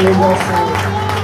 Obrigado.